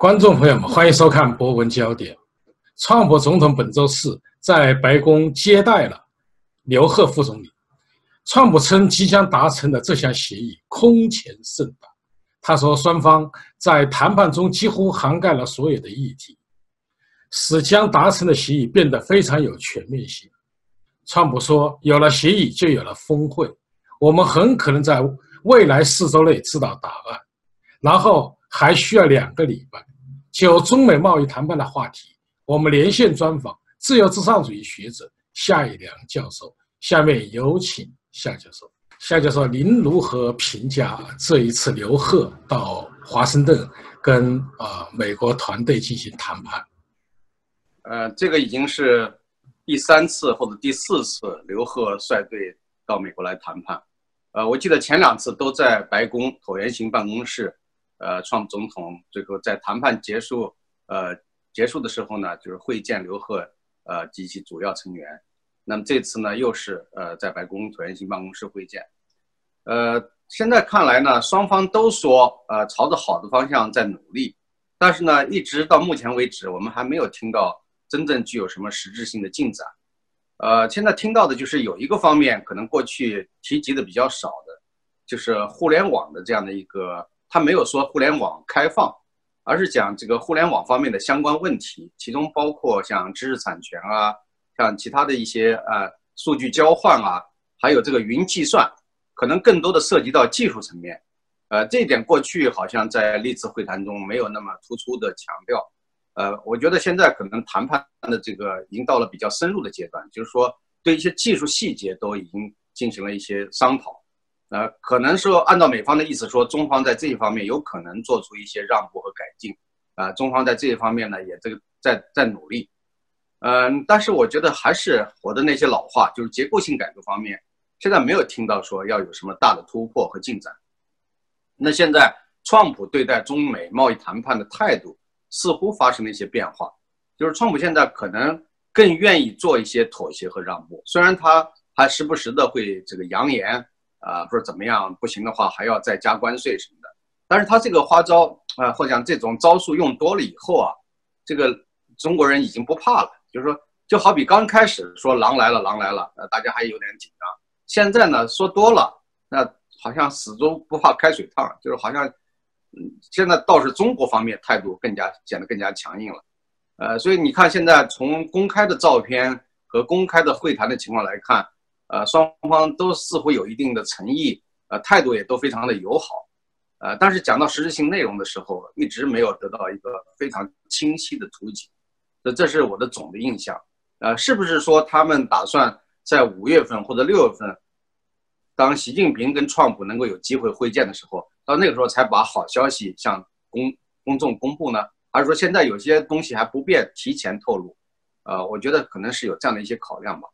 观众朋友们，欢迎收看《博文焦点》。川普总统本周四在白宫接待了刘鹤副总理。川普称，即将达成的这项协议空前盛大。他说，双方在谈判中几乎涵盖了所有的议题，使将达成的协议变得非常有全面性。川普说，有了协议就有了峰会，我们很可能在未来四周内知道答案，然后还需要两个礼拜。就中美贸易谈判的话题，我们连线专访自由至上主义学者夏以良教授。下面有请夏教授。夏教授，您如何评价这一次刘鹤到华盛顿跟啊美国团队进行谈判？呃，这个已经是第三次或者第四次刘鹤率队到美国来谈判。呃，我记得前两次都在白宫椭圆形办公室。呃，创总统最后在谈判结束，呃，结束的时候呢，就是会见刘鹤，呃及其主要成员。那么这次呢，又是呃在白宫椭圆形办公室会见。呃，现在看来呢，双方都说呃朝着好的方向在努力，但是呢，一直到目前为止，我们还没有听到真正具有什么实质性的进展。呃，现在听到的就是有一个方面可能过去提及的比较少的，就是互联网的这样的一个。他没有说互联网开放，而是讲这个互联网方面的相关问题，其中包括像知识产权啊，像其他的一些呃数据交换啊，还有这个云计算，可能更多的涉及到技术层面。呃，这一点过去好像在历次会谈中没有那么突出的强调。呃，我觉得现在可能谈判的这个已经到了比较深入的阶段，就是说对一些技术细节都已经进行了一些商讨。呃，可能说按照美方的意思说，中方在这一方面有可能做出一些让步和改进，啊，中方在这一方面呢也这个在在努力，嗯，但是我觉得还是我的那些老话，就是结构性改革方面，现在没有听到说要有什么大的突破和进展。那现在，川普对待中美贸易谈判的态度似乎发生了一些变化，就是川普现在可能更愿意做一些妥协和让步，虽然他还时不时的会这个扬言。啊，或者怎么样不行的话，还要再加关税什么的。但是他这个花招啊，或者讲这种招数用多了以后啊，这个中国人已经不怕了。就是说，就好比刚开始说狼来了，狼来了，呃，大家还有点紧张。现在呢，说多了，那好像死猪不怕开水烫，就是好像，嗯，现在倒是中国方面态度更加显得更加强硬了。呃，所以你看，现在从公开的照片和公开的会谈的情况来看。呃，双方都似乎有一定的诚意，呃，态度也都非常的友好，呃，但是讲到实质性内容的时候，一直没有得到一个非常清晰的图景，这这是我的总的印象。呃，是不是说他们打算在五月份或者六月份，当习近平跟川普能够有机会会见的时候，到那个时候才把好消息向公公众公布呢？还是说现在有些东西还不便提前透露？呃，我觉得可能是有这样的一些考量吧。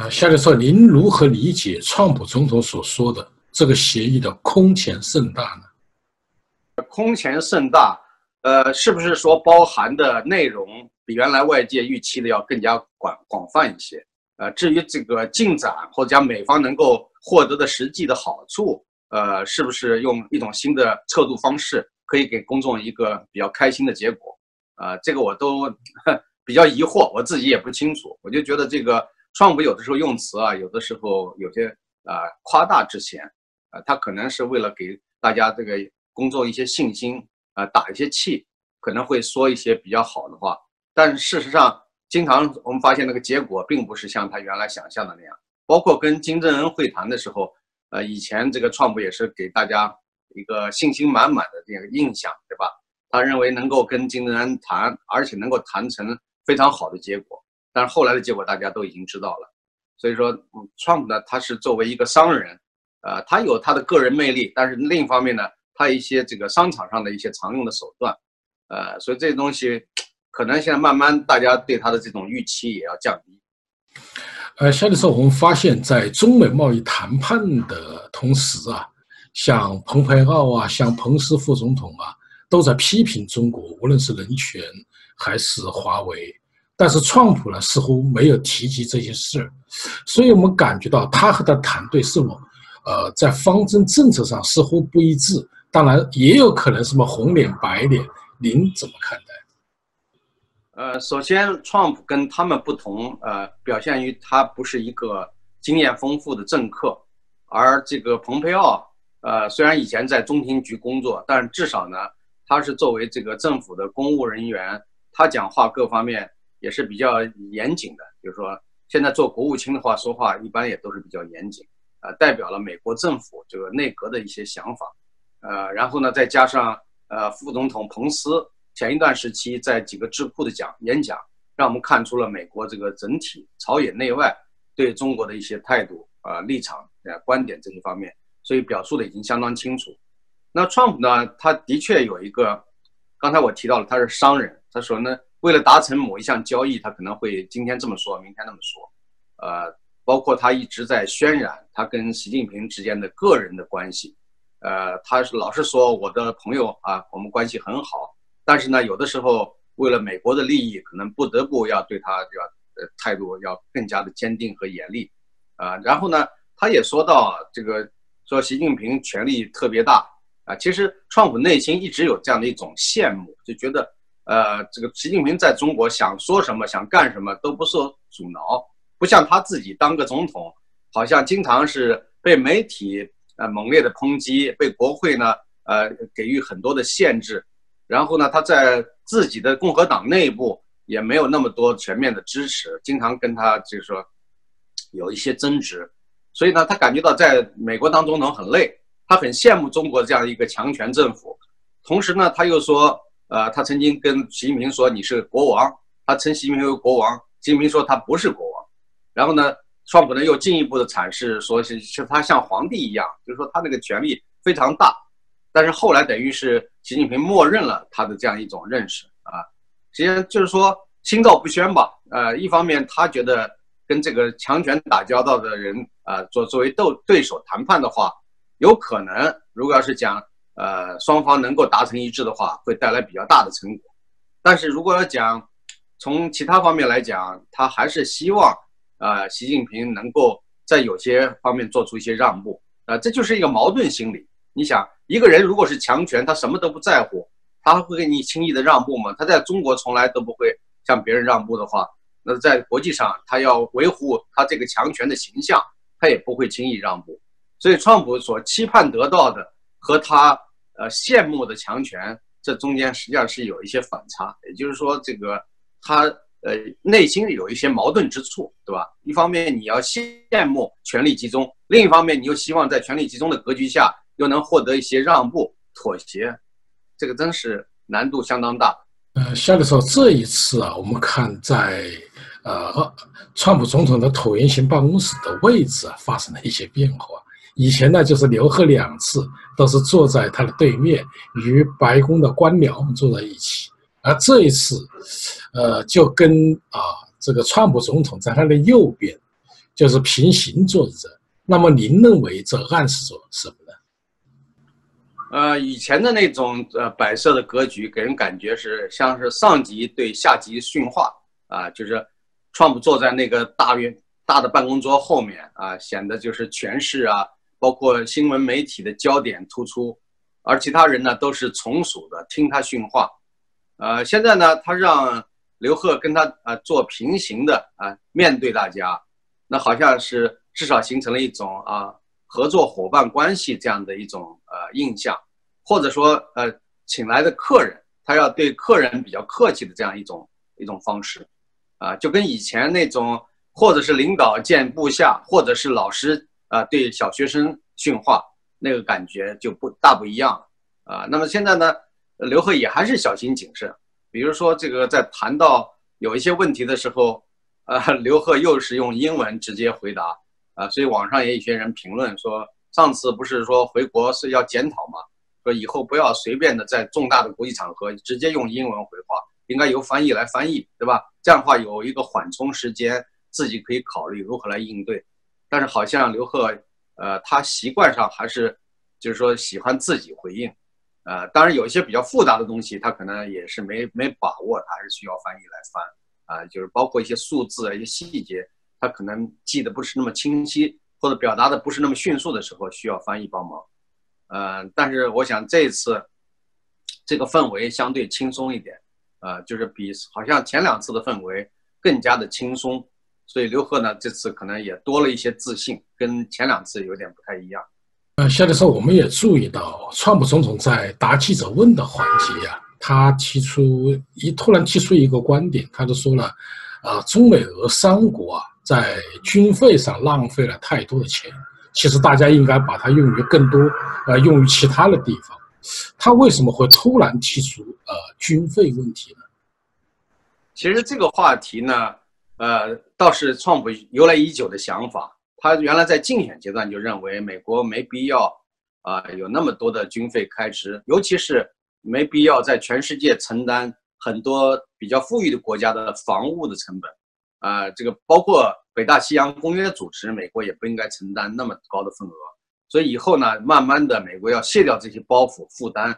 呃，夏教授，您如何理解川普总统所说的这个协议的空前盛大呢？空前盛大，呃，是不是说包含的内容比原来外界预期的要更加广广泛一些？呃，至于这个进展或者讲美方能够获得的实际的好处，呃，是不是用一种新的测度方式可以给公众一个比较开心的结果？啊，这个我都 比较疑惑，我自己也不清楚。我就觉得这个。川普有的时候用词啊，有的时候有些啊夸大之嫌，啊，他可能是为了给大家这个工作一些信心啊，打一些气，可能会说一些比较好的话。但事实上，经常我们发现那个结果并不是像他原来想象的那样。包括跟金正恩会谈的时候，呃，以前这个川普也是给大家一个信心满满的这样一个印象，对吧？他认为能够跟金正恩谈，而且能够谈成非常好的结果。但是后来的结果大家都已经知道了，所以说，嗯，Trump 呢，他是作为一个商人，呃，他有他的个人魅力，但是另一方面呢，他一些这个商场上的一些常用的手段，呃，所以这些东西，可能现在慢慢大家对他的这种预期也要降低。呃，下的时候我们发现，在中美贸易谈判的同时啊，像蓬佩奥啊，像彭斯副总统啊，都在批评中国，无论是人权还是华为。但是，川普呢似乎没有提及这些事儿，所以我们感觉到他和他团队是否，呃，在方针政策上似乎不一致。当然，也有可能什么红脸白脸，您怎么看待？呃，首先，Trump 跟他们不同，呃，表现于他不是一个经验丰富的政客，而这个蓬佩奥，呃，虽然以前在中情局工作，但至少呢，他是作为这个政府的公务人员，他讲话各方面也是比较严谨的。比如说，现在做国务卿的话，说话一般也都是比较严谨，呃，代表了美国政府这个内阁的一些想法，呃，然后呢，再加上呃，副总统彭斯。前一段时期，在几个智库的讲演讲，让我们看出了美国这个整体朝野内外对中国的一些态度啊、立场啊、观点这些方面，所以表述的已经相当清楚。那 Trump 呢，他的确有一个，刚才我提到了他是商人，他说呢，为了达成某一项交易，他可能会今天这么说，明天那么说，呃，包括他一直在渲染他跟习近平之间的个人的关系，呃，他老是说我的朋友啊，我们关系很好。但是呢，有的时候为了美国的利益，可能不得不要对他要呃态度要更加的坚定和严厉，啊，然后呢，他也说到这个说习近平权力特别大。啊，其实川普内心一直有这样的一种羡慕，就觉得呃这个习近平在中国想说什么想干什么都不受阻挠，不像他自己当个总统，好像经常是被媒体呃猛烈的抨击，被国会呢呃给予很多的限制。然后呢，他在自己的共和党内部也没有那么多全面的支持，经常跟他就是说有一些争执，所以呢，他感觉到在美国当总统很累，他很羡慕中国这样一个强权政府。同时呢，他又说，呃，他曾经跟习近平说你是国王，他称习近平为国王，习近平说他不是国王。然后呢，川普呢又进一步的阐释说是是他像皇帝一样，就是说他那个权力非常大。但是后来等于是习近平默认了他的这样一种认识啊，实际上就是说心照不宣吧。呃，一方面他觉得跟这个强权打交道的人啊，作作为斗对手谈判的话，有可能如果要是讲呃双方能够达成一致的话，会带来比较大的成果。但是如果要讲从其他方面来讲，他还是希望呃习近平能够在有些方面做出一些让步啊，这就是一个矛盾心理。你想。一个人如果是强权，他什么都不在乎，他会给你轻易的让步吗？他在中国从来都不会向别人让步的话，那在国际上他要维护他这个强权的形象，他也不会轻易让步。所以，川普所期盼得到的和他呃羡慕的强权，这中间实际上是有一些反差。也就是说，这个他呃内心有一些矛盾之处，对吧？一方面你要羡慕权力集中，另一方面你又希望在权力集中的格局下。又能获得一些让步、妥协，这个真是难度相当大。呃，夏教授，这一次啊，我们看在呃，川普总统的椭圆形办公室的位置啊，发生了一些变化。以前呢，就是刘贺两次都是坐在他的对面，与白宫的官僚们坐在一起，而这一次，呃，就跟啊这个川普总统在他的右边，就是平行坐着。那么您认为这暗示着什么呢？呃，以前的那种呃摆设的格局，给人感觉是像是上级对下级训话啊，就是川普坐在那个大院大的办公桌后面啊，显得就是权势啊，包括新闻媒体的焦点突出，而其他人呢都是从属的听他训话。呃，现在呢，他让刘贺跟他啊做平行的啊面对大家，那好像是至少形成了一种啊。合作伙伴关系这样的一种呃印象，或者说呃请来的客人，他要对客人比较客气的这样一种一种方式，啊，就跟以前那种或者是领导见部下，或者是老师啊对小学生训话那个感觉就不大不一样了啊。那么现在呢，刘贺也还是小心谨慎，比如说这个在谈到有一些问题的时候，啊，刘贺又是用英文直接回答。啊，所以网上也有些人评论说，上次不是说回国是要检讨吗？说以后不要随便的在重大的国际场合直接用英文回话，应该由翻译来翻译，对吧？这样的话有一个缓冲时间，自己可以考虑如何来应对。但是好像刘贺，呃，他习惯上还是就是说喜欢自己回应，呃，当然有一些比较复杂的东西，他可能也是没没把握，他还是需要翻译来翻，啊，就是包括一些数字啊，一些细节。他可能记得不是那么清晰，或者表达的不是那么迅速的时候，需要翻译帮忙。呃，但是我想这次，这个氛围相对轻松一点，呃，就是比好像前两次的氛围更加的轻松，所以刘鹤呢这次可能也多了一些自信，跟前两次有点不太一样。呃，夏教授，我们也注意到，川普总统在答记者问的环节呀，他提出一突然提出一个观点，他就说了，啊，中美俄三国啊，在军费上浪费了太多的钱，其实大家应该把它用于更多，呃，用于其他的地方。他为什么会突然提出呃军费问题呢？其实这个话题呢，呃，倒是川普由来已久的想法。他原来在竞选阶段就认为美国没必要啊有那么多的军费开支，尤其是没必要在全世界承担很多比较富裕的国家的防务的成本，啊，这个包括北大西洋公约组织，美国也不应该承担那么高的份额。所以以后呢，慢慢的美国要卸掉这些包袱负担，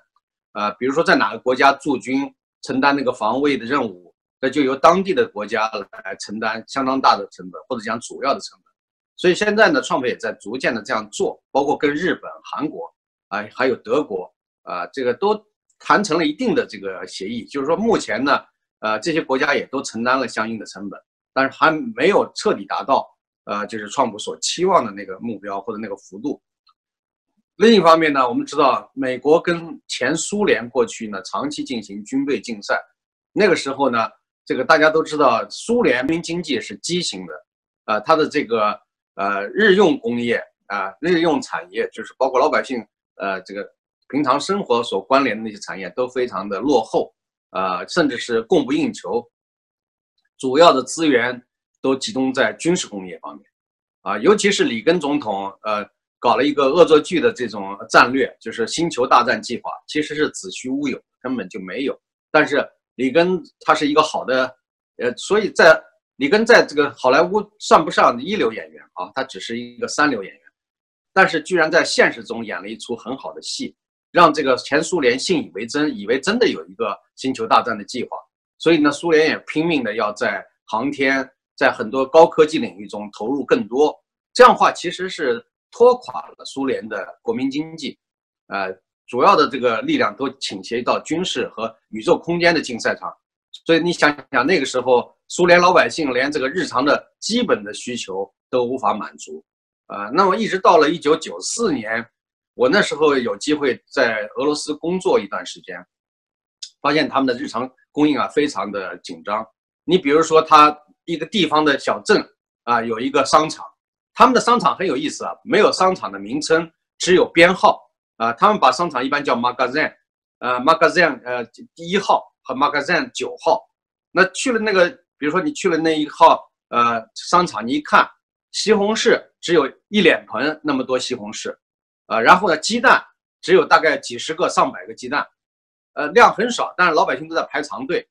啊，比如说在哪个国家驻军承担那个防卫的任务，那就由当地的国家来承担相当大的成本，或者讲主要的成本。所以现在呢，创普也在逐渐的这样做，包括跟日本、韩国啊，还有德国啊，这个都谈成了一定的这个协议。就是说，目前呢，呃，这些国家也都承担了相应的成本，但是还没有彻底达到呃，就是创普所期望的那个目标或者那个幅度。另一方面呢，我们知道美国跟前苏联过去呢长期进行军备竞赛，那个时候呢，这个大家都知道，苏联民经济是畸形的，呃，它的这个。呃，日用工业啊，日用产业就是包括老百姓呃这个平常生活所关联的那些产业都非常的落后，啊，甚至是供不应求，主要的资源都集中在军事工业方面，啊，尤其是里根总统呃搞了一个恶作剧的这种战略，就是星球大战计划，其实是子虚乌有，根本就没有。但是里根他是一个好的，呃，所以在。里根在这个好莱坞算不上一流演员啊，他只是一个三流演员，但是居然在现实中演了一出很好的戏，让这个前苏联信以为真，以为真的有一个星球大战的计划。所以呢，苏联也拼命的要在航天，在很多高科技领域中投入更多。这样的话，其实是拖垮了苏联的国民经济，呃，主要的这个力量都倾斜到军事和宇宙空间的竞赛场。所以你想想，那个时候苏联老百姓连这个日常的基本的需求都无法满足，啊，那么一直到了一九九四年，我那时候有机会在俄罗斯工作一段时间，发现他们的日常供应啊非常的紧张。你比如说，他一个地方的小镇啊有一个商场，他们的商场很有意思啊，没有商场的名称，只有编号啊，他们把商场一般叫 magazine，呃 magazine，呃第一号。和 magazine 九号，那去了那个，比如说你去了那一号呃商场，你一看西红柿只有一脸盆那么多西红柿，啊，然后呢鸡蛋只有大概几十个上百个鸡蛋，呃量很少，但是老百姓都在排长队。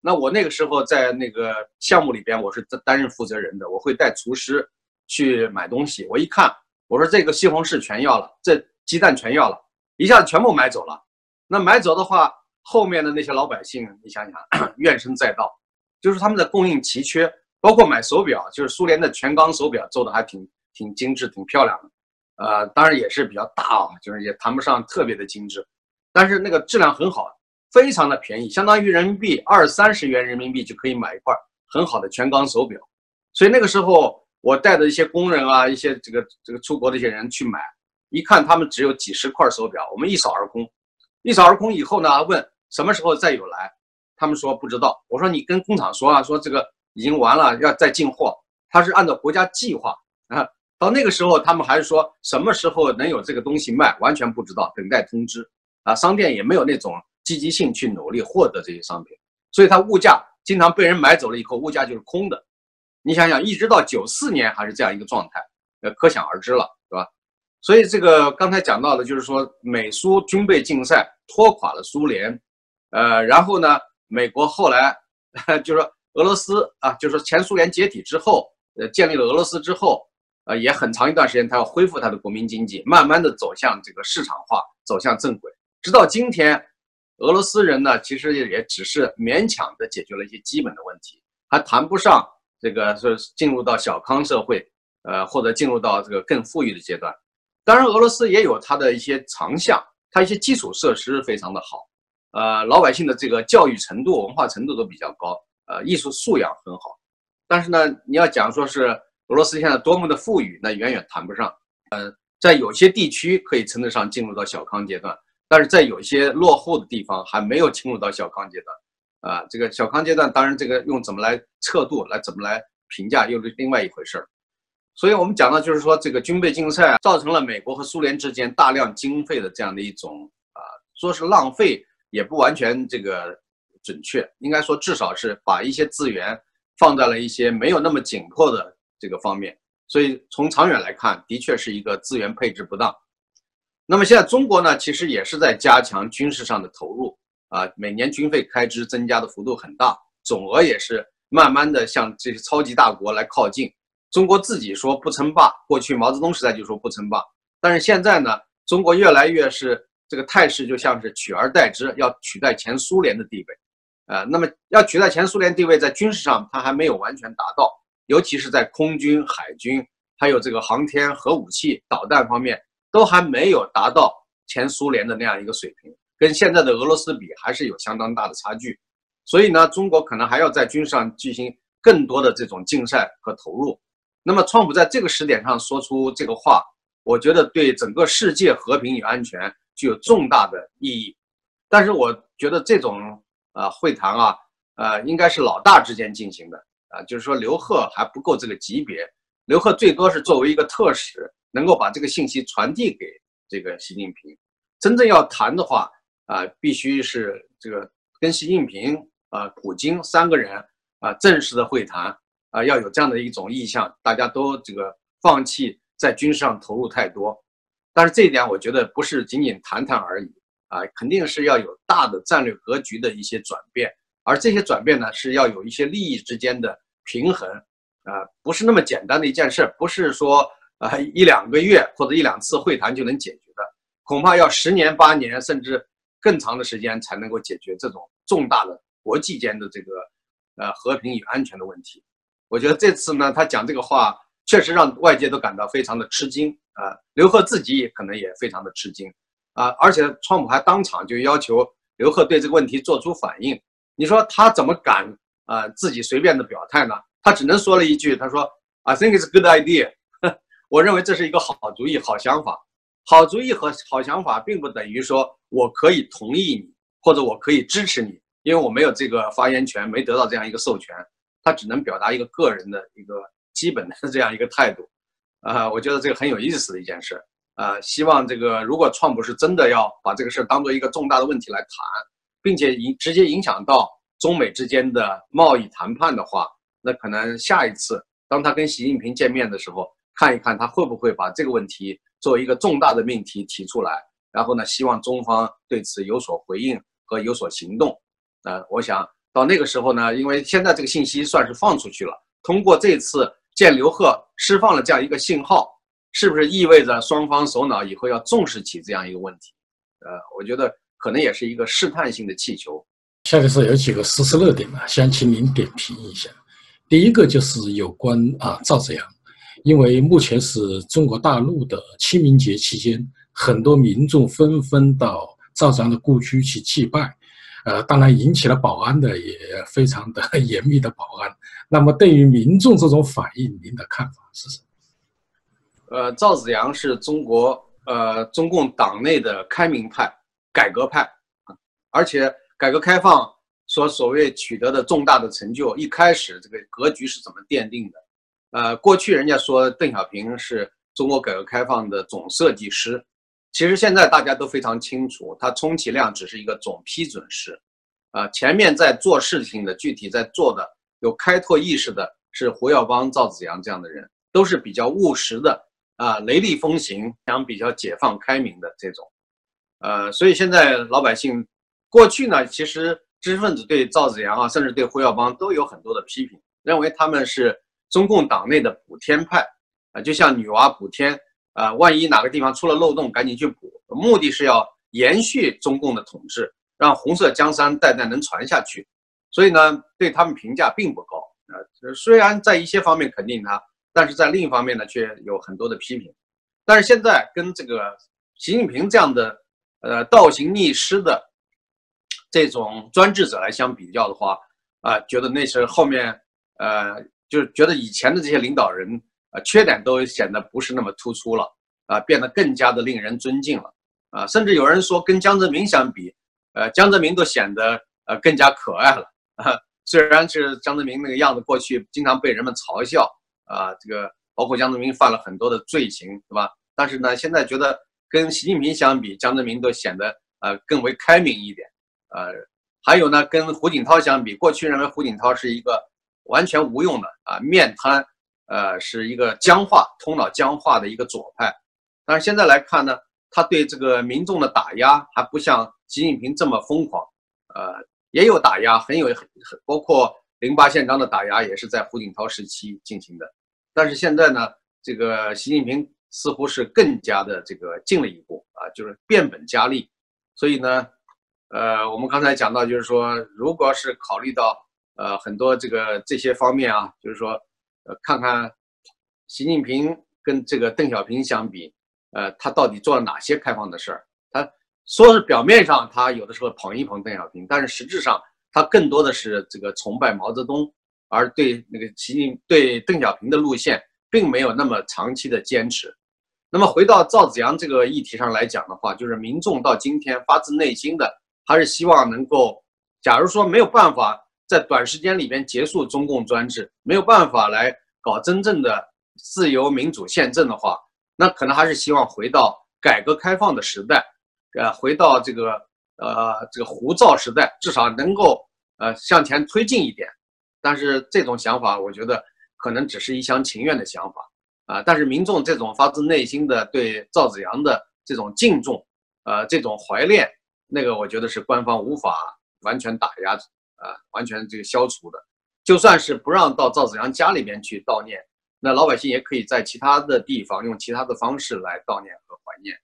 那我那个时候在那个项目里边，我是担任负责人的，我会带厨师去买东西。我一看，我说这个西红柿全要了，这鸡蛋全要了，一下子全部买走了。那买走的话。后面的那些老百姓，你想想，怨声载道，就是他们的供应奇缺，包括买手表，就是苏联的全钢手表做的还挺挺精致、挺漂亮的，呃，当然也是比较大啊，就是也谈不上特别的精致，但是那个质量很好，非常的便宜，相当于人民币二三十元人民币就可以买一块很好的全钢手表，所以那个时候我带着一些工人啊，一些这个这个出国的一些人去买，一看他们只有几十块手表，我们一扫而空，一扫而空以后呢，问。什么时候再有来？他们说不知道。我说你跟工厂说啊，说这个已经完了，要再进货。他是按照国家计划啊，到那个时候他们还是说什么时候能有这个东西卖，完全不知道，等待通知啊。商店也没有那种积极性去努力获得这些商品，所以它物价经常被人买走了以后，物价就是空的。你想想，一直到九四年还是这样一个状态，呃，可想而知了，所以这个刚才讲到的，就是说美苏军备竞赛拖垮了苏联。呃，然后呢，美国后来就是说俄罗斯啊，就是说前苏联解体之后，呃，建立了俄罗斯之后，呃，也很长一段时间，他要恢复他的国民经济，慢慢的走向这个市场化，走向正轨。直到今天，俄罗斯人呢，其实也只是勉强的解决了一些基本的问题，还谈不上这个是进入到小康社会，呃，或者进入到这个更富裕的阶段。当然，俄罗斯也有它的一些长项，它一些基础设施非常的好。呃，老百姓的这个教育程度、文化程度都比较高，呃，艺术素养很好。但是呢，你要讲说是俄罗斯现在多么的富裕，那远远谈不上。呃，在有些地区可以称得上进入到小康阶段，但是在有些落后的地方还没有进入到小康阶段。啊，这个小康阶段，当然这个用怎么来测度，来怎么来评价，又是另外一回事儿。所以我们讲到，就是说这个军备竞赛造成了美国和苏联之间大量经费的这样的一种啊，说是浪费也不完全这个准确，应该说至少是把一些资源放在了一些没有那么紧迫的这个方面。所以从长远来看，的确是一个资源配置不当。那么现在中国呢，其实也是在加强军事上的投入。啊，每年军费开支增加的幅度很大，总额也是慢慢的向这些超级大国来靠近。中国自己说不称霸，过去毛泽东时代就说不称霸，但是现在呢，中国越来越是这个态势，就像是取而代之，要取代前苏联的地位。呃，那么要取代前苏联地位，在军事上它还没有完全达到，尤其是在空军、海军，还有这个航天、核武器、导弹方面，都还没有达到前苏联的那样一个水平。跟现在的俄罗斯比，还是有相当大的差距，所以呢，中国可能还要在军事上进行更多的这种竞赛和投入。那么，川普在这个时点上说出这个话，我觉得对整个世界和平与安全具有重大的意义。但是，我觉得这种啊会谈啊，呃，应该是老大之间进行的啊，就是说刘鹤还不够这个级别，刘鹤最多是作为一个特使，能够把这个信息传递给这个习近平。真正要谈的话，啊，必须是这个跟习近平啊、普京三个人啊正式的会谈啊，要有这样的一种意向，大家都这个放弃在军事上投入太多。但是这一点，我觉得不是仅仅谈谈而已啊，肯定是要有大的战略格局的一些转变，而这些转变呢，是要有一些利益之间的平衡啊，不是那么简单的一件事，不是说啊一两个月或者一两次会谈就能解决的，恐怕要十年八年甚至。更长的时间才能够解决这种重大的国际间的这个呃和平与安全的问题。我觉得这次呢，他讲这个话确实让外界都感到非常的吃惊啊。刘鹤自己也可能也非常的吃惊啊。而且川普还当场就要求刘鹤对这个问题做出反应。你说他怎么敢啊自己随便的表态呢？他只能说了一句，他说：“I think it's a good idea。”我认为这是一个好主意、好想法。好主意和好想法并不等于说我可以同意你，或者我可以支持你，因为我没有这个发言权，没得到这样一个授权，他只能表达一个个人的一个基本的这样一个态度。啊，我觉得这个很有意思的一件事。啊，希望这个如果川普是真的要把这个事儿当做一个重大的问题来谈，并且影直接影响到中美之间的贸易谈判的话，那可能下一次当他跟习近平见面的时候，看一看他会不会把这个问题。作为一个重大的命题提出来，然后呢，希望中方对此有所回应和有所行动。呃，我想到那个时候呢，因为现在这个信息算是放出去了，通过这次见刘鹤释放了这样一个信号，是不是意味着双方首脑以后要重视起这样一个问题？呃，我觉得可能也是一个试探性的气球。下面是有几个时事热点呢，想请您点评一下。第一个就是有关啊赵子阳。因为目前是中国大陆的清明节期间，很多民众纷纷到赵子阳的故居去祭拜，呃，当然引起了保安的也非常的 严密的保安。那么，对于民众这种反应，您的看法是什么？呃，赵子阳是中国呃中共党内的开明派、改革派，而且改革开放所所谓取得的重大的成就，一开始这个格局是怎么奠定的？呃，过去人家说邓小平是中国改革开放的总设计师，其实现在大家都非常清楚，他充其量只是一个总批准师。啊，前面在做事情的、具体在做的、有开拓意识的是胡耀邦、赵紫阳这样的人，都是比较务实的啊，雷厉风行，想比较解放开明的这种。呃，所以现在老百姓过去呢，其实知识分子对赵紫阳啊，甚至对胡耀邦都有很多的批评，认为他们是。中共党内的补天派，啊，就像女娲补天，啊，万一哪个地方出了漏洞，赶紧去补，目的是要延续中共的统治，让红色江山代代能传下去。所以呢，对他们评价并不高，啊，虽然在一些方面肯定他，但是在另一方面呢，却有很多的批评。但是现在跟这个习近平这样的，呃，倒行逆施的这种专制者来相比较的话，啊，觉得那是后面，呃，就是觉得以前的这些领导人，呃，缺点都显得不是那么突出了，啊，变得更加的令人尊敬了，啊，甚至有人说跟江泽民相比，呃，江泽民都显得呃更加可爱了，啊，虽然是江泽民那个样子，过去经常被人们嘲笑，啊，这个包括江泽民犯了很多的罪行，是吧？但是呢，现在觉得跟习近平相比，江泽民都显得呃更为开明一点。呃，还有呢，跟胡锦涛相比，过去认为胡锦涛是一个完全无用的啊，面瘫，呃，是一个僵化、头脑僵化的一个左派。但是现在来看呢，他对这个民众的打压还不像习近平这么疯狂，呃，也有打压，很有很很，包括零八宪章的打压也是在胡锦涛时期进行的。但是现在呢，这个习近平似乎是更加的这个进了一步啊，就是变本加厉，所以呢。呃，我们刚才讲到，就是说，如果是考虑到呃很多这个这些方面啊，就是说，呃，看看习近平跟这个邓小平相比，呃，他到底做了哪些开放的事儿？他说是表面上他有的时候捧一捧邓小平，但是实质上他更多的是这个崇拜毛泽东，而对那个习近对邓小平的路线并没有那么长期的坚持。那么回到赵子阳这个议题上来讲的话，就是民众到今天发自内心的。还是希望能够，假如说没有办法在短时间里边结束中共专制，没有办法来搞真正的自由民主宪政的话，那可能还是希望回到改革开放的时代，呃，回到这个呃这个胡造时代，至少能够呃向前推进一点。但是这种想法，我觉得可能只是一厢情愿的想法啊。但是民众这种发自内心的对赵子阳的这种敬重，呃，这种怀念。那个我觉得是官方无法完全打压，呃，完全这个消除的。就算是不让到赵子阳家里边去悼念，那老百姓也可以在其他的地方用其他的方式来悼念和怀念。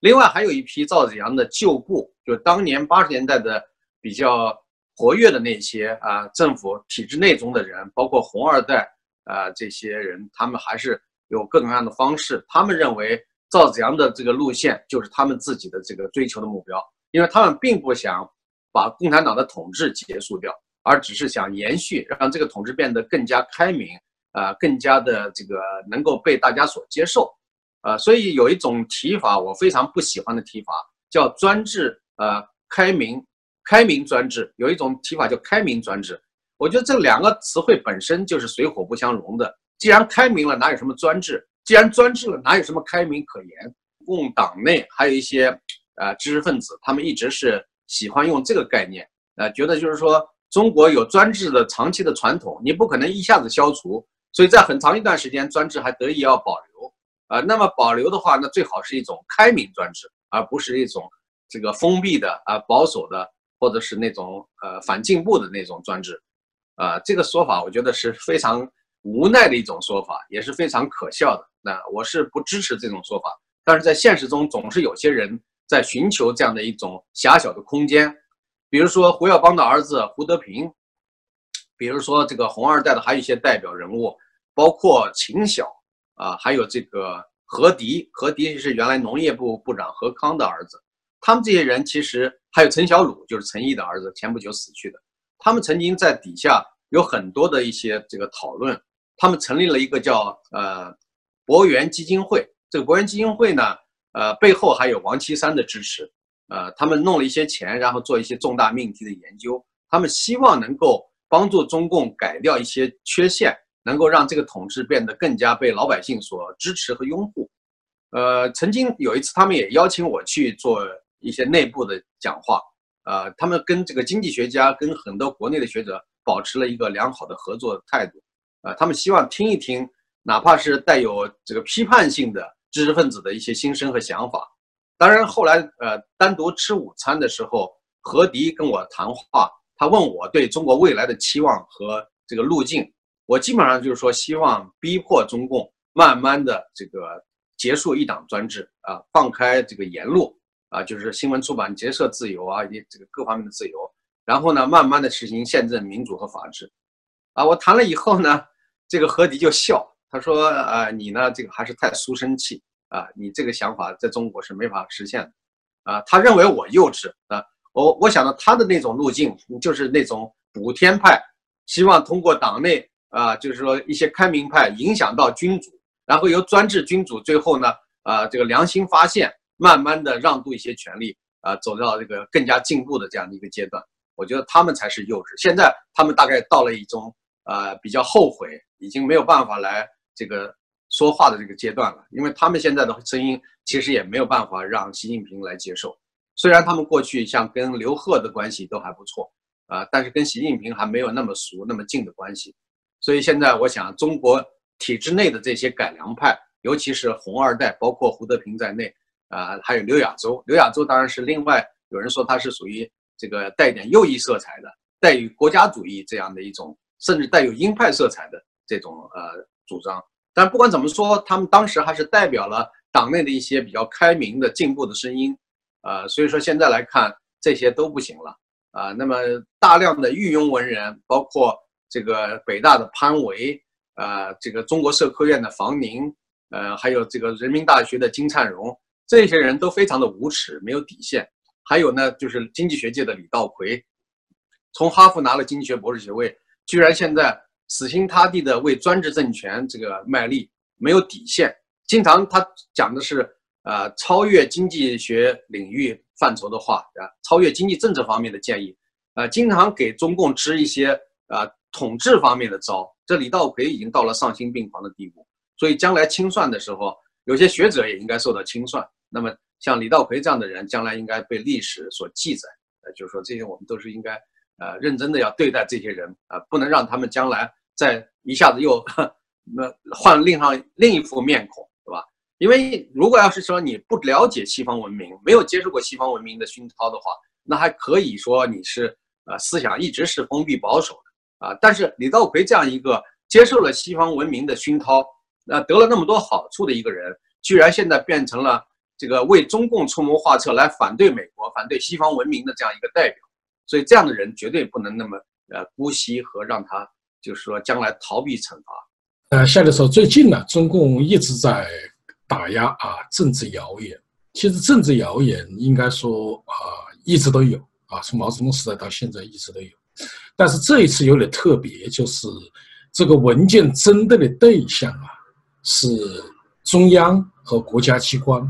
另外还有一批赵子阳的旧部，就当年八十年代的比较活跃的那些啊，政府体制内中的人，包括红二代啊这些人，他们还是有各种各样的方式。他们认为赵子阳的这个路线就是他们自己的这个追求的目标。因为他们并不想把共产党的统治结束掉，而只是想延续，让这个统治变得更加开明，啊，更加的这个能够被大家所接受，啊，所以有一种提法我非常不喜欢的提法，叫专制，呃，开明，开明专制，有一种提法叫开明专制，我觉得这两个词汇本身就是水火不相容的。既然开明了，哪有什么专制？既然专制了，哪有什么开明可言？共党内还有一些。啊，知识分子他们一直是喜欢用这个概念，呃，觉得就是说中国有专制的长期的传统，你不可能一下子消除，所以在很长一段时间专制还得以要保留，啊，那么保留的话，那最好是一种开明专制，而不是一种这个封闭的啊保守的，或者是那种呃反进步的那种专制，啊，这个说法我觉得是非常无奈的一种说法，也是非常可笑的。那我是不支持这种说法，但是在现实中总是有些人。在寻求这样的一种狭小的空间，比如说胡耀邦的儿子胡德平，比如说这个红二代的还有一些代表人物，包括秦晓啊，还有这个何迪，何迪是原来农业部部长何康的儿子。他们这些人其实还有陈小鲁，就是陈毅的儿子，前不久死去的。他们曾经在底下有很多的一些这个讨论，他们成立了一个叫呃博源基金会。这个博源基金会呢。呃，背后还有王岐山的支持，呃，他们弄了一些钱，然后做一些重大命题的研究，他们希望能够帮助中共改掉一些缺陷，能够让这个统治变得更加被老百姓所支持和拥护。呃，曾经有一次，他们也邀请我去做一些内部的讲话，呃，他们跟这个经济学家跟很多国内的学者保持了一个良好的合作态度，呃，他们希望听一听，哪怕是带有这个批判性的。知识分子的一些心声和想法，当然后来呃单独吃午餐的时候，何迪跟我谈话，他问我对中国未来的期望和这个路径，我基本上就是说希望逼迫中共慢慢的这个结束一党专制啊，放开这个言路啊，就是新闻出版结社自由啊，以及这个各方面的自由，然后呢慢慢的实行宪政民主和法治，啊，我谈了以后呢，这个何迪就笑。他说：“呃，你呢？这个还是太书生气啊！你这个想法在中国是没法实现的，啊！他认为我幼稚啊！我我想呢，他的那种路径就是那种补天派，希望通过党内啊，就是说一些开明派影响到君主，然后由专制君主最后呢，啊，这个良心发现，慢慢的让渡一些权利，啊，走到这个更加进步的这样的一个阶段。我觉得他们才是幼稚。现在他们大概到了一种呃比较后悔，已经没有办法来这个说话的这个阶段了，因为他们现在的声音其实也没有办法让习近平来接受。虽然他们过去像跟刘鹤的关系都还不错啊，但是跟习近平还没有那么熟、那么近的关系。所以现在我想，中国体制内的这些改良派，尤其是红二代，包括胡德平在内啊，还有刘亚洲。刘亚洲当然是另外有人说他是属于这个带点右翼色彩的，带有国家主义这样的一种，甚至带有鹰派色彩的这种呃主张。但不管怎么说，他们当时还是代表了党内的一些比较开明的进步的声音。呃，所以说现在来看这些都不行了啊。那么大量的御用文人，包括这个北大的潘维，呃，这个中国社科院的房宁，呃，还有这个人民大学的金灿荣，这些人都非常的无耻，没有底线。还有呢，就是经济学界的李道葵，从哈佛拿了经济学博士学位，居然现在死心塌地的为专制政权这个卖力，没有底线。经常他讲的是。呃，超越经济学领域范畴的话，啊，超越经济政治方面的建议，呃，经常给中共支一些呃统治方面的招。这李道葵已经到了丧心病狂的地步，所以将来清算的时候，有些学者也应该受到清算。那么像李道葵这样的人，将来应该被历史所记载。呃，就是说这些我们都是应该呃认真的要对待这些人啊，不能让他们将来再一下子又那换另上另一副面孔。因为如果要是说你不了解西方文明，没有接受过西方文明的熏陶的话，那还可以说你是呃思想一直是封闭保守的啊。但是李道葵这样一个接受了西方文明的熏陶，那得了那么多好处的一个人，居然现在变成了这个为中共出谋划策来反对美国、反对西方文明的这样一个代表。所以这样的人绝对不能那么呃姑息和让他就是说将来逃避惩罚。呃，夏教授，最近呢，中共一直在。打压啊，政治谣言。其实政治谣言应该说啊，一直都有啊，从毛泽东时代到现在一直都有。但是这一次有点特别，就是这个文件针对的对象啊，是中央和国家机关，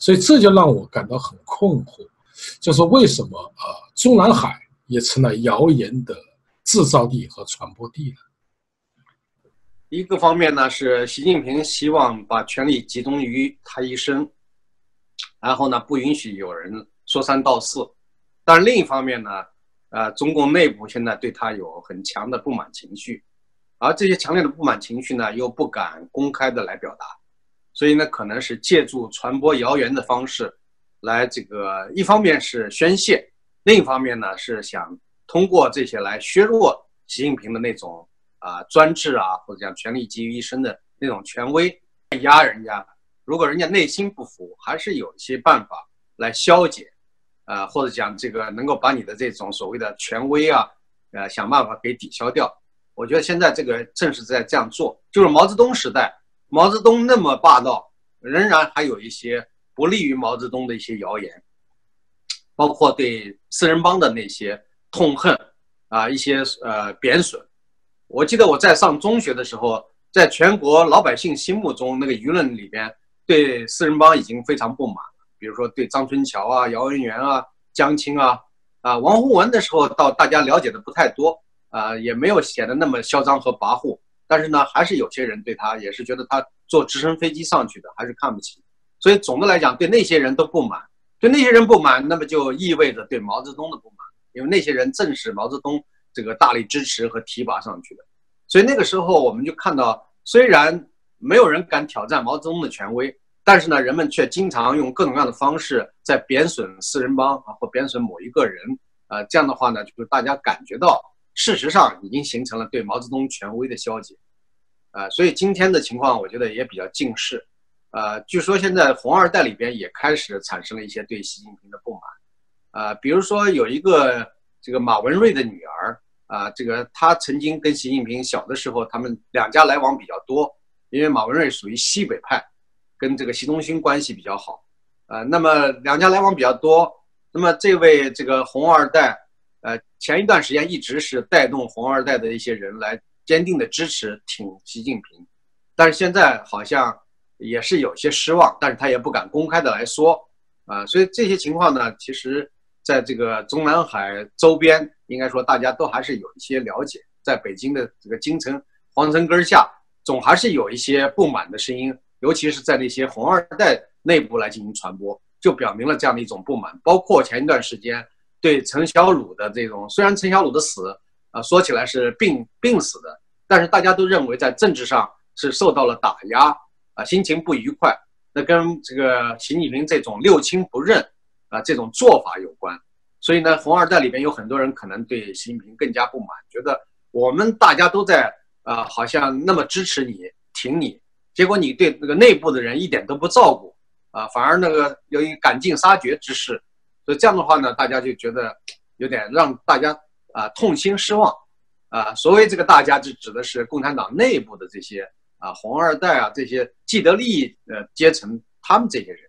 所以这就让我感到很困惑，就是为什么啊，中南海也成了谣言的制造地和传播地了。一个方面呢，是习近平希望把权力集中于他一身，然后呢，不允许有人说三道四。但另一方面呢，呃，中共内部现在对他有很强的不满情绪，而这些强烈的不满情绪呢，又不敢公开的来表达，所以呢，可能是借助传播谣言的方式，来这个一方面是宣泄，另一方面呢，是想通过这些来削弱习近平的那种。啊，专制啊，或者讲权力集于一身的那种权威，压人家。如果人家内心不服，还是有一些办法来消解，啊，或者讲这个能够把你的这种所谓的权威啊，呃，想办法给抵消掉。我觉得现在这个正是在这样做。就是毛泽东时代，毛泽东那么霸道，仍然还有一些不利于毛泽东的一些谣言，包括对四人帮的那些痛恨啊，一些呃贬损。我记得我在上中学的时候，在全国老百姓心目中，那个舆论里边对四人帮已经非常不满了。比如说对张春桥啊、姚文元啊、江青啊、啊王洪文的时候，到大家了解的不太多啊，也没有显得那么嚣张和跋扈。但是呢，还是有些人对他也是觉得他坐直升飞机上去的，还是看不起。所以总的来讲，对那些人都不满，对那些人不满，那么就意味着对毛泽东的不满，因为那些人正是毛泽东。这个大力支持和提拔上去的，所以那个时候我们就看到，虽然没有人敢挑战毛泽东的权威，但是呢，人们却经常用各种各样的方式在贬损四人帮啊，或贬损某一个人呃。这样的话呢，就大家感觉到，事实上已经形成了对毛泽东权威的消解呃。所以今天的情况，我觉得也比较近视。呃，据说现在红二代里边也开始产生了一些对习近平的不满呃，比如说有一个这个马文瑞的女儿。啊，这个她曾经跟习近平小的时候，他们两家来往比较多，因为马文瑞属于西北派，跟这个习仲勋关系比较好，呃，那么两家来往比较多，那么这位这个红二代，呃，前一段时间一直是带动红二代的一些人来坚定的支持挺习近平，但是现在好像也是有些失望，但是他也不敢公开的来说，啊，所以这些情况呢，其实在这个中南海周边，应该说大家都还是有一些了解，在北京的这个京城皇城根下，总还是有一些不满的声音，尤其是在那些红二代内部来进行传播。就表明了这样的一种不满，包括前一段时间对陈小鲁的这种，虽然陈小鲁的死啊说起来是病病死的，但是大家都认为在政治上是受到了打压啊，心情不愉快，那跟这个习近平这种六亲不认啊这种做法有关。所以呢，红二代里边有很多人可能对习近平更加不满，觉得我们大家都在啊，好像那么支持你、挺你，结果你对那个内部的人一点都不照顾。啊，反而那个有一赶尽杀绝之势，所以这样的话呢，大家就觉得有点让大家啊痛心失望。啊，所谓这个大家就指的是共产党内部的这些啊红二代啊这些既得利益呃阶层，他们这些人。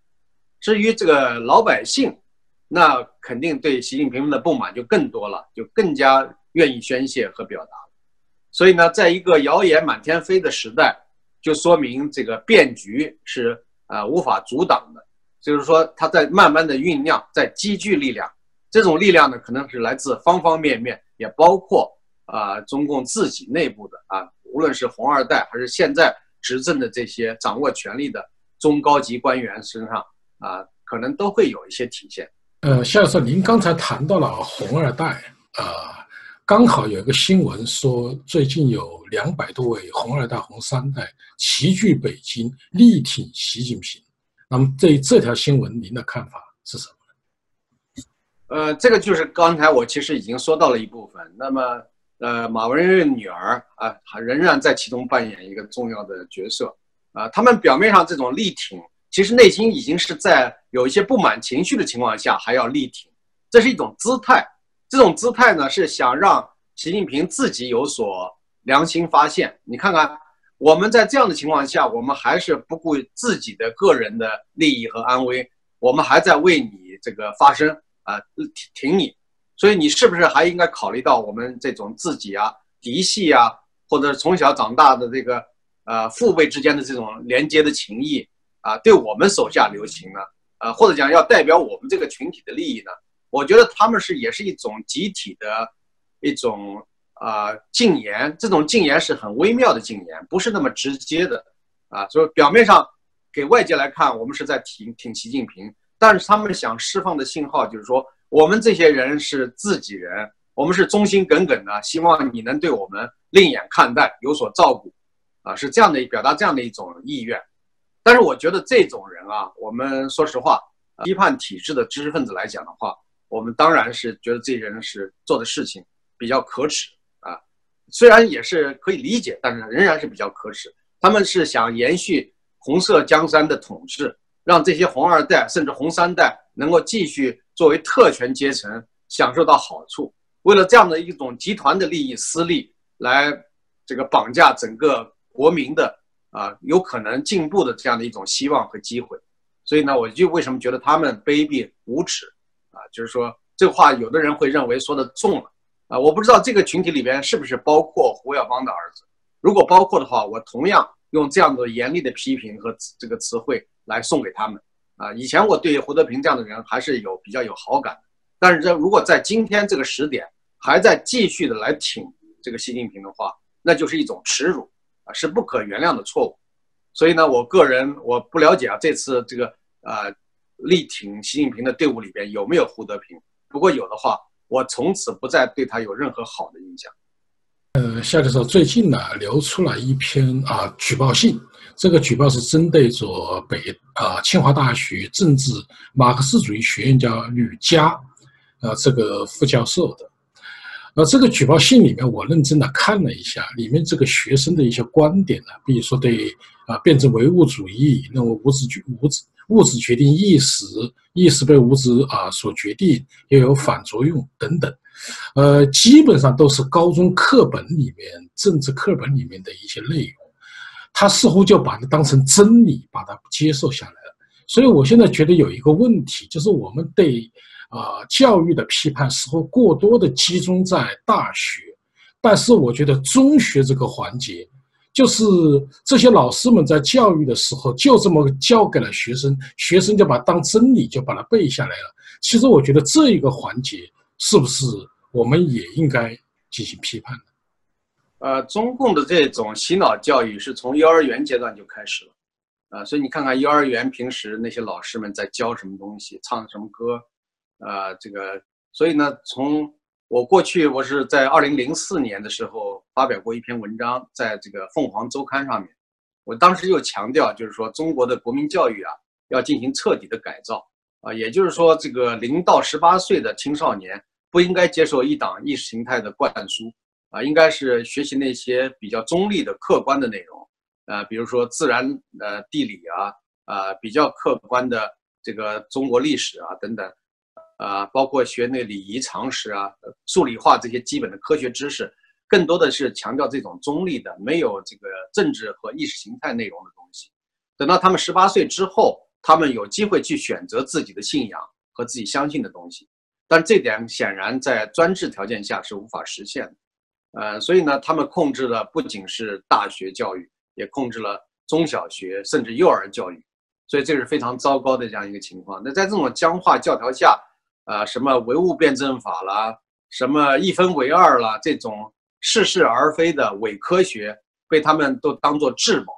至于这个老百姓，那肯定对习近平的不满就更多了，就更加愿意宣泄和表达。所以呢，在一个谣言满天飞的时代，就说明这个变局是。啊，无法阻挡的，就是说，它在慢慢的酝酿，在积聚力量。这种力量呢，可能是来自方方面面，也包括啊，中共自己内部的啊，无论是红二代，还是现在执政的这些掌握权力的中高级官员身上啊，可能都会有一些体现。呃，夏教授，您刚才谈到了红二代啊。刚好有一个新闻说，最近有两百多位红二代、红三代齐聚北京，力挺习近平。那么，对这条新闻，您的看法是什么？呃，这个就是刚才我其实已经说到了一部分。那么，呃，马文瑞女儿啊，还仍然在其中扮演一个重要的角色啊。他们表面上这种力挺，其实内心已经是在有一些不满情绪的情况下还要力挺，这是一种姿态。这种姿态呢，是想让习近平自己有所良心发现。你看看，我们在这样的情况下，我们还是不顾自己的个人的利益和安危，我们还在为你这个发声啊，挺挺你。所以你是不是还应该考虑到我们这种自己啊、嫡系啊，或者从小长大的这个呃父辈之间的这种连接的情谊啊，对我们手下留情呢？呃，或者讲要代表我们这个群体的利益呢？我觉得他们是也是一种集体的一种啊禁言，这种禁言是很微妙的禁言，不是那么直接的啊。所以表面上给外界来看，我们是在挺挺习近平，但是他们想释放的信号就是说，我们这些人是自己人，我们是忠心耿耿的，希望你能对我们另眼看待，有所照顾，啊，是这样的表达这样的一种意愿。但是我觉得这种人啊，我们说实话，批判体制的知识分子来讲的话。我们当然是觉得这些人是做的事情比较可耻啊，虽然也是可以理解，但是仍然是比较可耻。他们是想延续红色江山的统治，让这些红二代甚至红三代能够继续作为特权阶层享受到好处。为了这样的一种集团的利益私利，来这个绑架整个国民的啊有可能进步的这样的一种希望和机会。所以呢，我就为什么觉得他们卑鄙无耻？啊，就是说这话，有的人会认为说的重了啊。我不知道这个群体里边是不是包括胡耀邦的儿子。如果包括的话，我同样用这样的严厉的批评和这个词汇来送给他们啊。以前我对胡德平这样的人还是有比较有好感，但是这如果在今天这个时点还在继续的来挺这个习近平的话，那就是一种耻辱啊，是不可原谅的错误。所以呢，我个人我不了解啊，这次这个呃。力挺习近平的队伍里边有没有胡德平？如果有的话，我从此不再对他有任何好的印象。呃，夏教授，最近呢流出了一篇啊举报信，这个举报是针对着北啊清华大学政治马克思主义学院叫吕嘉，呃这个副教授的。那这个举报信里面，我认真的看了一下，里面这个学生的一些观点呢，比如说对啊辩证唯物主义，认为物质具物质。物质决定意识，意识被物质啊所决定，又有反作用等等，呃，基本上都是高中课本里面政治课本里面的一些内容，他似乎就把它当成真理，把它接受下来了。所以我现在觉得有一个问题，就是我们对啊教育的批判似乎过多的集中在大学，但是我觉得中学这个环节，就是这些老师们在教育的时候就这么教给了学生，学生就把当真理就把它背下来了。其实我觉得这一个环节是不是我们也应该进行批判的？呃，中共的这种洗脑教育是从幼儿园阶段就开始了，啊，所以你看看幼儿园平时那些老师们在教什么东西，唱什么歌，啊，这个，所以呢，从我过去我是在二零零四年的时候发表过一篇文章，在这个凤凰周刊上面，我当时就强调，就是说中国的国民教育啊，要进行彻底的改造，啊，也就是说，这个零到十八岁的青少年不应该接受一党意识形态的灌输。啊，应该是学习那些比较中立的、客观的内容，呃，比如说自然、呃地理啊，啊比较客观的这个中国历史啊等等，啊，包括学那礼仪常识啊、数理化这些基本的科学知识，更多的是强调这种中立的、没有这个政治和意识形态内容的东西。等到他们十八岁之后，他们有机会去选择自己的信仰和自己相信的东西，但这点显然在专制条件下是无法实现的。呃，所以呢，他们控制了不仅是大学教育，也控制了中小学甚至幼儿教育，所以这是非常糟糕的这样一个情况。那在这种僵化教条下，呃，什么唯物辩证法啦，什么一分为二啦，这种似是而非的伪科学，被他们都当作至宝。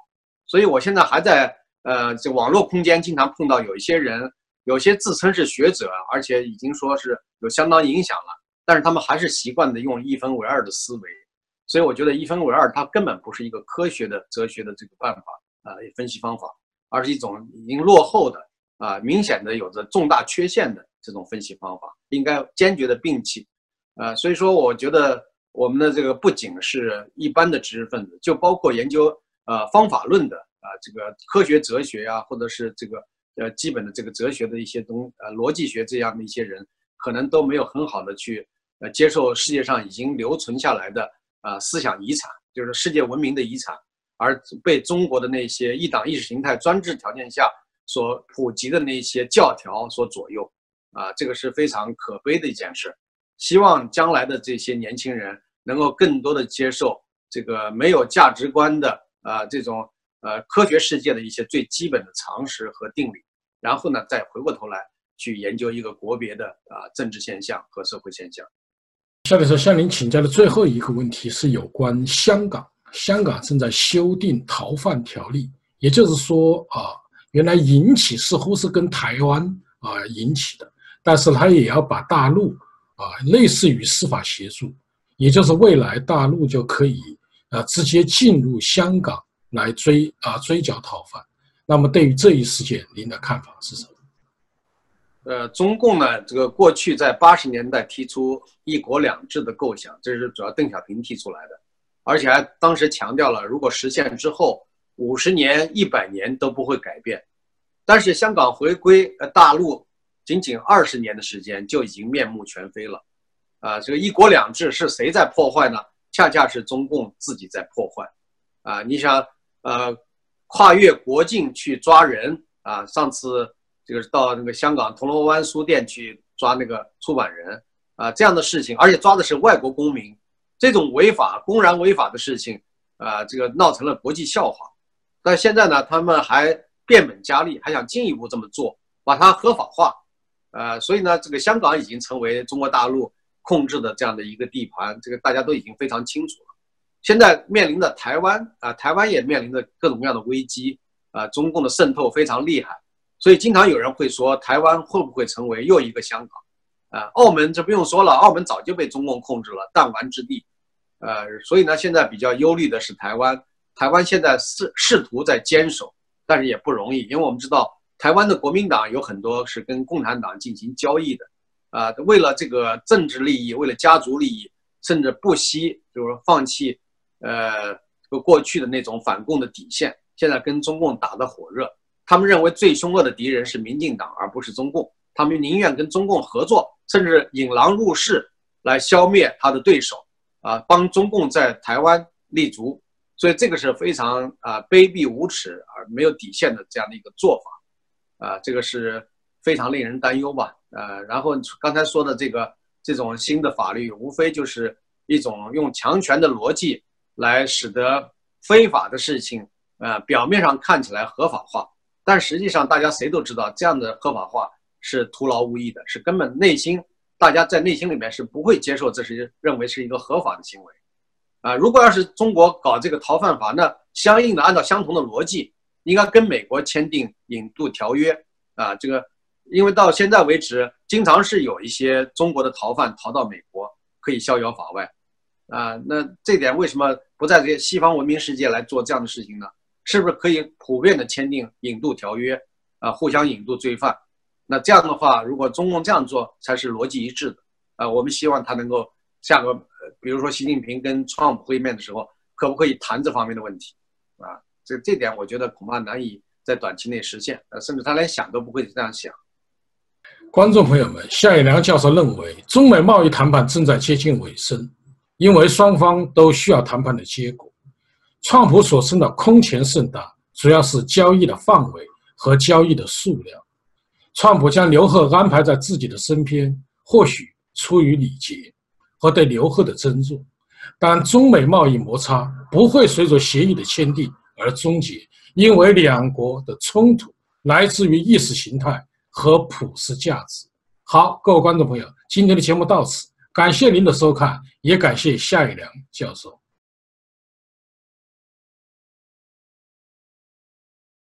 所以我现在还在呃这网络空间经常碰到有一些人，有些自称是学者，而且已经说是有相当影响了。但是他们还是习惯的用一分为二的思维，所以我觉得一分为二它根本不是一个科学的哲学的这个办法啊分析方法，而是一种已经落后的啊明显的有着重大缺陷的这种分析方法，应该坚决的摒弃。啊，所以说我觉得我们的这个不仅是一般的知识分子，就包括研究呃方法论的啊这个科学哲学呀，或者是这个呃基本的这个哲学的一些东呃逻辑学这样的一些人，可能都没有很好的去。呃，接受世界上已经留存下来的啊思想遗产，就是世界文明的遗产，而被中国的那些一党意识形态专制条件下所普及的那些教条所左右，啊，这个是非常可悲的一件事。希望将来的这些年轻人能够更多的接受这个没有价值观的啊这种呃科学世界的一些最基本的常识和定理，然后呢再回过头来去研究一个国别的啊政治现象和社会现象。下面说向您请教的最后一个问题是有关香港。香港正在修订逃犯条例，也就是说啊，原来引起似乎是跟台湾啊引起的，但是他也要把大陆啊类似于司法协助，也就是未来大陆就可以啊直接进入香港来追啊追缴逃犯。那么对于这一事件，您的看法是什么？呃，中共呢，这个过去在八十年代提出“一国两制”的构想，这是主要邓小平提出来的，而且还当时强调了，如果实现之后，五十年、一百年都不会改变。但是香港回归呃大陆，仅仅二十年的时间就已经面目全非了。啊，这个“一国两制”是谁在破坏呢？恰恰是中共自己在破坏。啊，你想，呃，跨越国境去抓人啊，上次。就是到那个香港铜锣湾书店去抓那个出版人啊，这样的事情，而且抓的是外国公民，这种违法、公然违法的事情啊，这个闹成了国际笑话。但现在呢，他们还变本加厉，还想进一步这么做，把它合法化。呃，所以呢，这个香港已经成为中国大陆控制的这样的一个地盘，这个大家都已经非常清楚了。现在面临的台湾啊，台湾也面临着各种各样的危机啊，中共的渗透非常厉害。所以经常有人会说，台湾会不会成为又一个香港？啊，澳门这不用说了，澳门早就被中共控制了，弹丸之地。呃，所以呢，现在比较忧虑的是台湾。台湾现在试试图在坚守，但是也不容易，因为我们知道台湾的国民党有很多是跟共产党进行交易的，啊，为了这个政治利益，为了家族利益，甚至不惜就是放弃，呃，过去的那种反共的底线，现在跟中共打得火热。他们认为最凶恶的敌人是民进党，而不是中共。他们宁愿跟中共合作，甚至引狼入室来消灭他的对手，啊，帮中共在台湾立足。所以这个是非常啊卑鄙无耻而没有底线的这样的一个做法，啊，这个是非常令人担忧吧？呃，然后刚才说的这个这种新的法律，无非就是一种用强权的逻辑来使得非法的事情，呃，表面上看起来合法化，但实际上大家谁都知道，这样的合法化是徒劳无益的，是根本内心大家在内心里面是不会接受，这是认为是一个合法的行为。啊，如果要是中国搞这个逃犯法，那相应的按照相同的逻辑，应该跟美国签订引渡条约啊。这个，因为到现在为止，经常是有一些中国的逃犯逃到美国可以逍遥法外，啊，那这点为什么不在这些西方文明世界来做这样的事情呢？是不是可以普遍的签订引渡条约啊，互相引渡罪犯？那这样的话，如果中共这样做才是逻辑一致的啊。我们希望他能够下个。比如说，习近平跟川普会面的时候，可不可以谈这方面的问题？啊，这这点我觉得恐怕难以在短期内实现，呃，甚至他连想都不会这样想。观众朋友们，夏以良教授认为，中美贸易谈判正在接近尾声，因为双方都需要谈判的结果。川普所称的空前盛大，主要是交易的范围和交易的数量。川普将刘鹤安排在自己的身边，或许出于礼节。和对刘贺的尊重，但中美贸易摩擦不会随着协议的签订而终结，因为两国的冲突来自于意识形态和普世价值。好，各位观众朋友，今天的节目到此，感谢您的收看，也感谢夏一良教授。